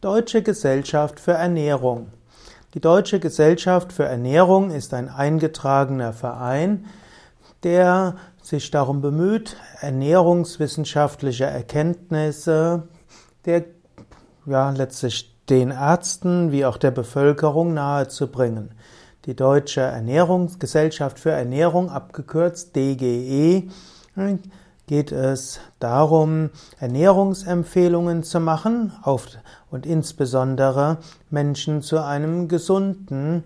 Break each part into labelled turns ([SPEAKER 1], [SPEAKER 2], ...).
[SPEAKER 1] Deutsche Gesellschaft für Ernährung. Die Deutsche Gesellschaft für Ernährung ist ein eingetragener Verein, der sich darum bemüht, ernährungswissenschaftliche Erkenntnisse der ja letztlich den Ärzten wie auch der Bevölkerung nahezubringen. Die Deutsche Ernährungsgesellschaft für Ernährung, abgekürzt DGE, geht es darum, Ernährungsempfehlungen zu machen und insbesondere Menschen zu einem gesunden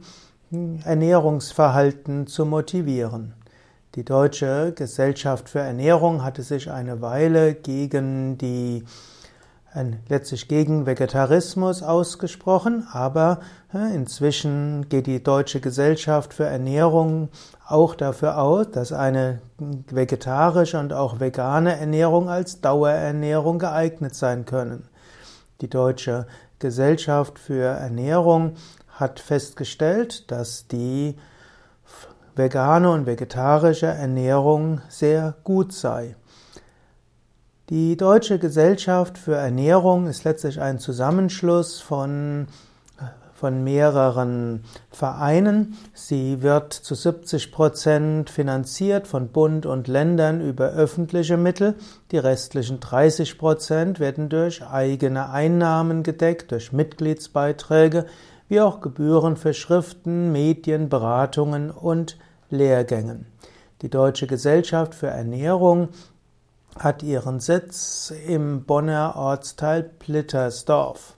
[SPEAKER 1] Ernährungsverhalten zu motivieren. Die Deutsche Gesellschaft für Ernährung hatte sich eine Weile gegen die letztlich gegen Vegetarismus ausgesprochen, aber inzwischen geht die Deutsche Gesellschaft für Ernährung auch dafür aus, dass eine vegetarische und auch vegane Ernährung als Dauerernährung geeignet sein können. Die Deutsche Gesellschaft für Ernährung hat festgestellt, dass die vegane und vegetarische Ernährung sehr gut sei. Die Deutsche Gesellschaft für Ernährung ist letztlich ein Zusammenschluss von, von mehreren Vereinen. Sie wird zu 70 Prozent finanziert von Bund und Ländern über öffentliche Mittel. Die restlichen 30 Prozent werden durch eigene Einnahmen gedeckt, durch Mitgliedsbeiträge, wie auch Gebühren für Schriften, Medien, Beratungen und Lehrgängen. Die Deutsche Gesellschaft für Ernährung hat ihren Sitz im Bonner Ortsteil Plittersdorf.